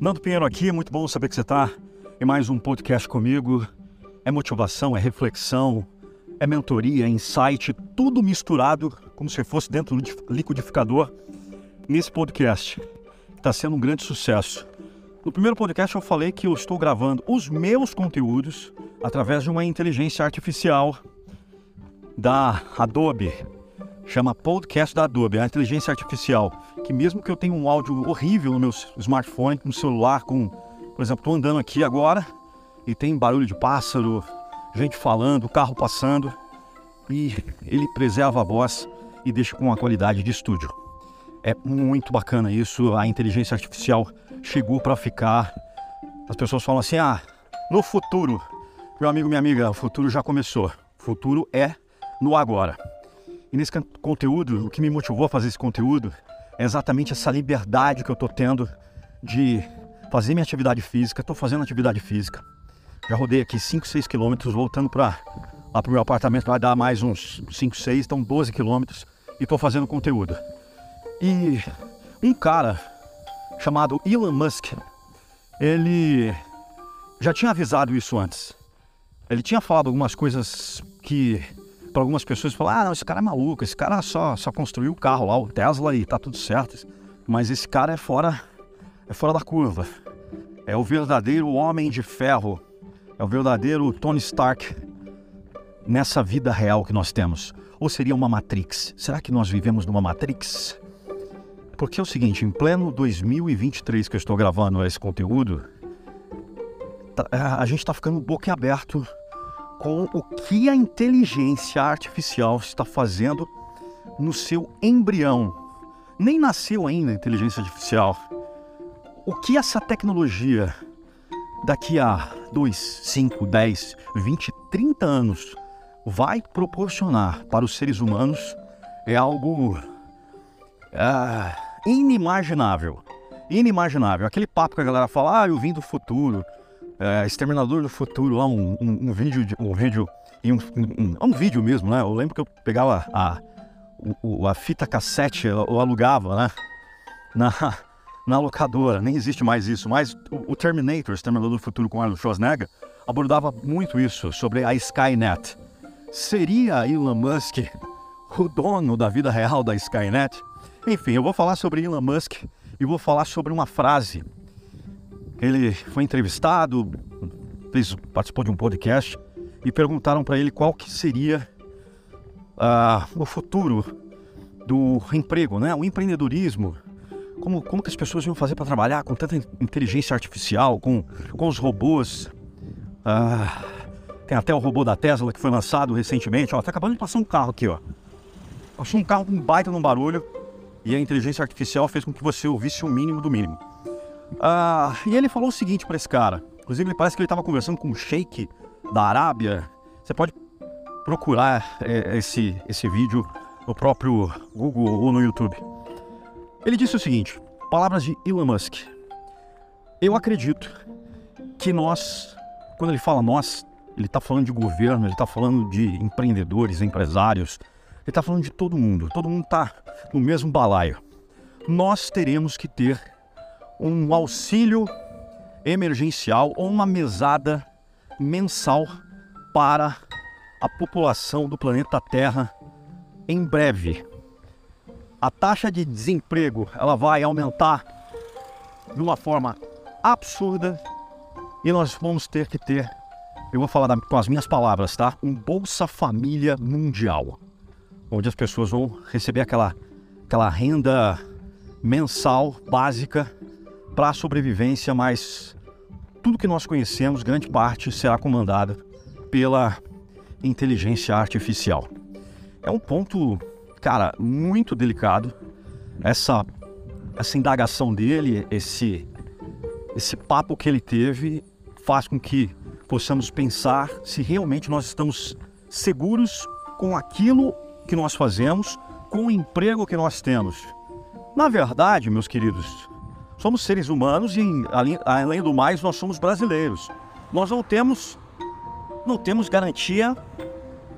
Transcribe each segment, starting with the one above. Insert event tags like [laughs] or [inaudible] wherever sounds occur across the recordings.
Nando Pinheiro aqui, muito bom saber que você está em mais um podcast comigo. É motivação, é reflexão, é mentoria, é insight, tudo misturado como se fosse dentro do liquidificador nesse podcast. Está sendo um grande sucesso. No primeiro podcast eu falei que eu estou gravando os meus conteúdos através de uma inteligência artificial da Adobe. Chama Podcast da Adobe, a inteligência artificial. Que mesmo que eu tenha um áudio horrível no meu smartphone, no celular, com, por exemplo, estou andando aqui agora e tem barulho de pássaro, gente falando, carro passando, e ele preserva a voz e deixa com uma qualidade de estúdio. É muito bacana isso, a inteligência artificial chegou para ficar. As pessoas falam assim: "Ah, no futuro, meu amigo, minha amiga, o futuro já começou. O futuro é no agora". E nesse conteúdo, o que me motivou a fazer esse conteúdo é exatamente essa liberdade que eu estou tendo de fazer minha atividade física. Estou fazendo atividade física. Já rodei aqui 5, 6 quilômetros, voltando para lá para o meu apartamento vai dar mais uns 5, 6, então 12 quilômetros. E estou fazendo conteúdo. E um cara chamado Elon Musk, ele já tinha avisado isso antes. Ele tinha falado algumas coisas que para algumas pessoas falam: ah, não, esse cara é maluco, esse cara só, só construiu o carro lá, o Tesla e tá tudo certo. Mas esse cara é fora, é fora da curva. É o verdadeiro homem de ferro. É o verdadeiro Tony Stark nessa vida real que nós temos. Ou seria uma Matrix? Será que nós vivemos numa Matrix? Porque é o seguinte, em pleno 2023 que eu estou gravando esse conteúdo, tá, a gente está ficando boquiaberto com o que a inteligência artificial está fazendo no seu embrião. Nem nasceu ainda a inteligência artificial. O que essa tecnologia daqui a 2, 5, 10, 20, 30 anos vai proporcionar para os seres humanos é algo ah, inimaginável. Inimaginável. Aquele papo que a galera fala, ah, eu vim do futuro, é, Exterminador do Futuro, lá um, um, um vídeo, um vídeo, um, um, um, vídeo mesmo, né? Eu lembro que eu pegava a, o, a fita cassete, eu, eu alugava, né? Na, [laughs] na locadora, nem existe mais isso, mas o, o Terminator, Exterminador do Futuro com Arnold Schwarzenegger, abordava muito isso, sobre a Skynet. Seria Elon Musk o dono da vida real da Skynet? Enfim, eu vou falar sobre Elon Musk e vou falar sobre uma frase ele foi entrevistado, fez, participou de um podcast e perguntaram para ele qual que seria uh, o futuro do emprego, né? O empreendedorismo. Como, como que as pessoas iam fazer para trabalhar com tanta inteligência artificial, com, com os robôs. Uh, tem até o robô da Tesla que foi lançado recentemente. Ó, tá acabando de passar um carro aqui, ó. Passou um carro com um baita num barulho e a inteligência artificial fez com que você ouvisse o mínimo do mínimo. Ah, e ele falou o seguinte para esse cara. Inclusive, parece que ele estava conversando com um sheik da Arábia. Você pode procurar é, esse, esse vídeo no próprio Google ou no YouTube. Ele disse o seguinte: palavras de Elon Musk. Eu acredito que nós, quando ele fala nós, ele está falando de governo, ele está falando de empreendedores, empresários, ele está falando de todo mundo. Todo mundo está no mesmo balaio. Nós teremos que ter um auxílio emergencial ou uma mesada mensal para a população do planeta Terra em breve. A taxa de desemprego ela vai aumentar de uma forma absurda e nós vamos ter que ter, eu vou falar com as minhas palavras, tá? Um Bolsa Família Mundial, onde as pessoas vão receber aquela, aquela renda mensal básica para a sobrevivência, mas tudo que nós conhecemos, grande parte, será comandada pela inteligência artificial. É um ponto, cara, muito delicado. Essa, essa indagação dele, esse, esse papo que ele teve, faz com que possamos pensar se realmente nós estamos seguros com aquilo que nós fazemos, com o emprego que nós temos. Na verdade, meus queridos, somos seres humanos e, além, além do mais, nós somos brasileiros. Nós não temos, não temos garantia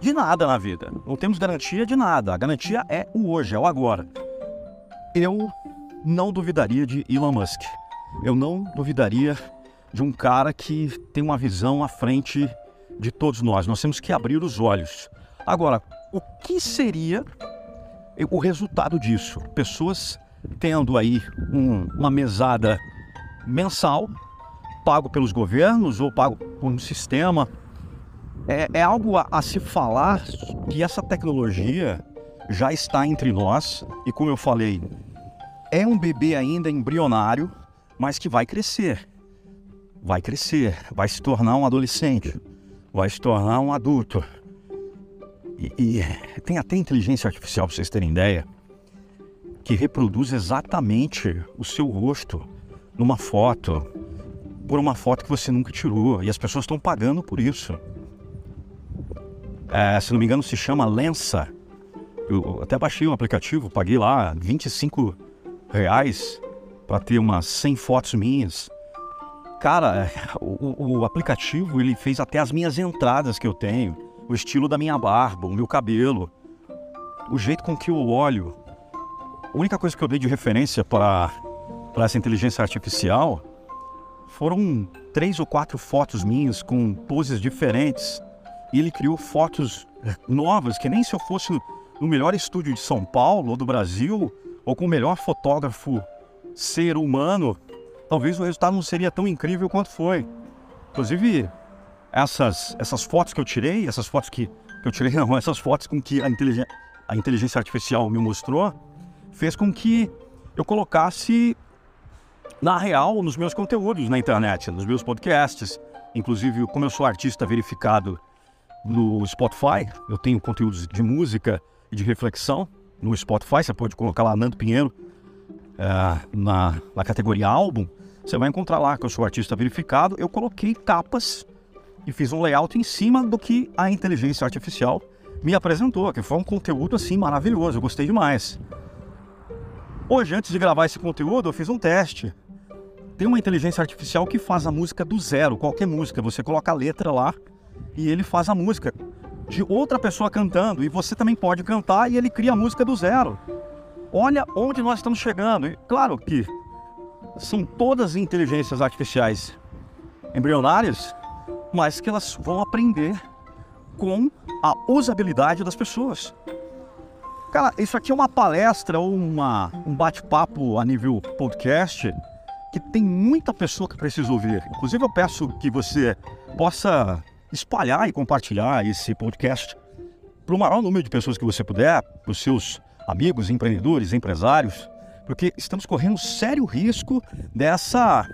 de nada na vida. Não temos garantia de nada. A garantia é o hoje, é o agora. Eu não duvidaria de Elon Musk. eu não duvidaria de um cara que tem uma visão à frente de todos nós. Nós temos que abrir os olhos. Agora, o que seria o resultado disso? Pessoas tendo aí um, uma mesada mensal, pago pelos governos ou pago por um sistema. É, é algo a, a se falar que essa tecnologia já está entre nós e, como eu falei, é um bebê ainda embrionário, mas que vai crescer. Vai crescer, vai se tornar um adolescente, vai se tornar um adulto. E, e tem até inteligência artificial, para vocês terem ideia, que reproduz exatamente o seu rosto numa foto, por uma foto que você nunca tirou. E as pessoas estão pagando por isso. É, se não me engano, se chama Lensa. Eu até baixei um aplicativo, paguei lá 25 reais para ter umas 100 fotos minhas. Cara, [laughs] o, o, aplicativo ele fez até as minhas entradas que eu tenho, o estilo da minha barba, o meu cabelo, o jeito com que eu olho. A única coisa que eu dei de referência para essa inteligência artificial foram três ou quatro fotos minhas com poses diferentes. E ele criou fotos novas que nem se eu fosse no melhor estúdio de São Paulo ou do Brasil, ou com o melhor fotógrafo ser humano, talvez o resultado não seria tão incrível quanto foi. Inclusive, essas, essas fotos que eu tirei, essas fotos que, que eu tirei, [laughs] não, essas fotos com que a inteligência, a inteligência artificial me mostrou, fez com que eu colocasse na real nos meus conteúdos na internet, nos meus podcasts. Inclusive, como eu sou artista verificado no Spotify, eu tenho conteúdos de música e de reflexão no Spotify, você pode colocar lá Nando Pinheiro é, na, na categoria álbum, você vai encontrar lá que eu sou artista verificado. Eu coloquei capas e fiz um layout em cima do que a inteligência artificial me apresentou, que foi um conteúdo assim maravilhoso, eu gostei demais. Hoje, antes de gravar esse conteúdo, eu fiz um teste. Tem uma inteligência artificial que faz a música do zero, qualquer música. Você coloca a letra lá e ele faz a música de outra pessoa cantando. E você também pode cantar e ele cria a música do zero. Olha onde nós estamos chegando. E claro que são todas inteligências artificiais embrionárias, mas que elas vão aprender com a usabilidade das pessoas. Cara, isso aqui é uma palestra ou uma, um bate-papo a nível podcast que tem muita pessoa que precisa ouvir. Inclusive, eu peço que você possa espalhar e compartilhar esse podcast para o maior número de pessoas que você puder, para os seus amigos, empreendedores, empresários, porque estamos correndo sério risco dessa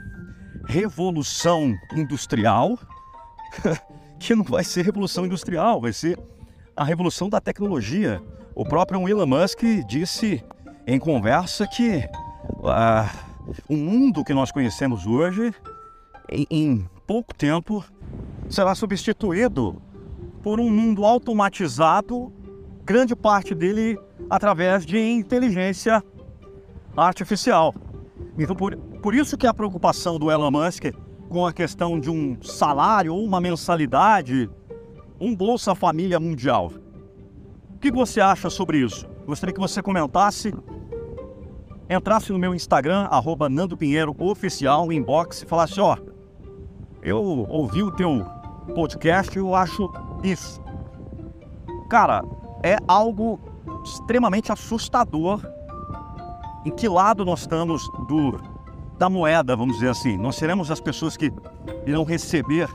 revolução industrial, [laughs] que não vai ser revolução industrial, vai ser a revolução da tecnologia. O próprio Elon Musk disse em conversa que uh, o mundo que nós conhecemos hoje, em, em pouco tempo, será substituído por um mundo automatizado, grande parte dele através de inteligência artificial. Então, por, por isso que a preocupação do Elon Musk com a questão de um salário ou uma mensalidade, um Bolsa Família Mundial. O que você acha sobre isso? Gostaria que você comentasse, entrasse no meu Instagram, arroba Nando Pinheiro Oficial, inbox, e falasse, ó, eu ouvi o teu podcast e eu acho isso. Cara, é algo extremamente assustador em que lado nós estamos do, da moeda, vamos dizer assim. Nós seremos as pessoas que irão receber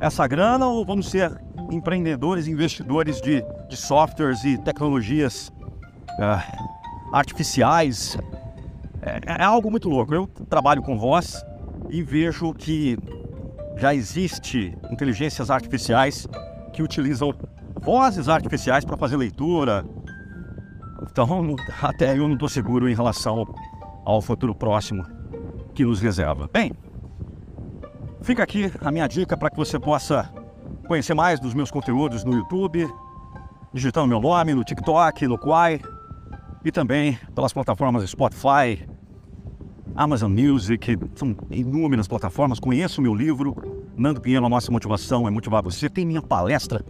essa grana ou vamos ser empreendedores, investidores de, de softwares e tecnologias uh, artificiais? É, é algo muito louco. Eu trabalho com voz e vejo que já existe inteligências artificiais que utilizam vozes artificiais para fazer leitura. Então, [laughs] até eu não estou seguro em relação ao futuro próximo que nos reserva. Bem, fica aqui a minha dica para que você possa conhecer mais dos meus conteúdos no YouTube, digitando meu nome no TikTok, no Quai e também pelas plataformas Spotify, Amazon Music, são inúmeras plataformas. Conheça o meu livro, Nando Pinheiro, a nossa motivação é motivar você. Tem minha palestra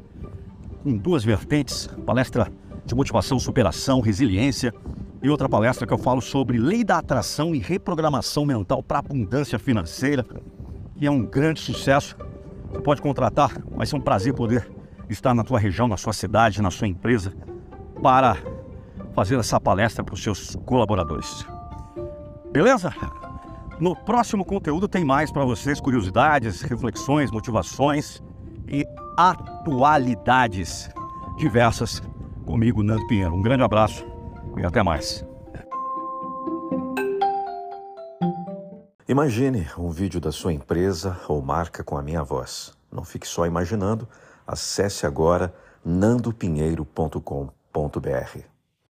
com duas vertentes, palestra de motivação, superação, resiliência, e outra palestra que eu falo sobre lei da atração e reprogramação mental para abundância financeira, que é um grande sucesso. Você pode contratar, vai ser um prazer poder estar na tua região, na sua cidade, na sua empresa, para fazer essa palestra para os seus colaboradores. Beleza? No próximo conteúdo tem mais para vocês curiosidades, reflexões, motivações e atualidades diversas comigo, Nando Pinheiro. Um grande abraço e até mais. Imagine um vídeo da sua empresa ou marca com a minha voz. Não fique só imaginando. Acesse agora nandopinheiro.com.br.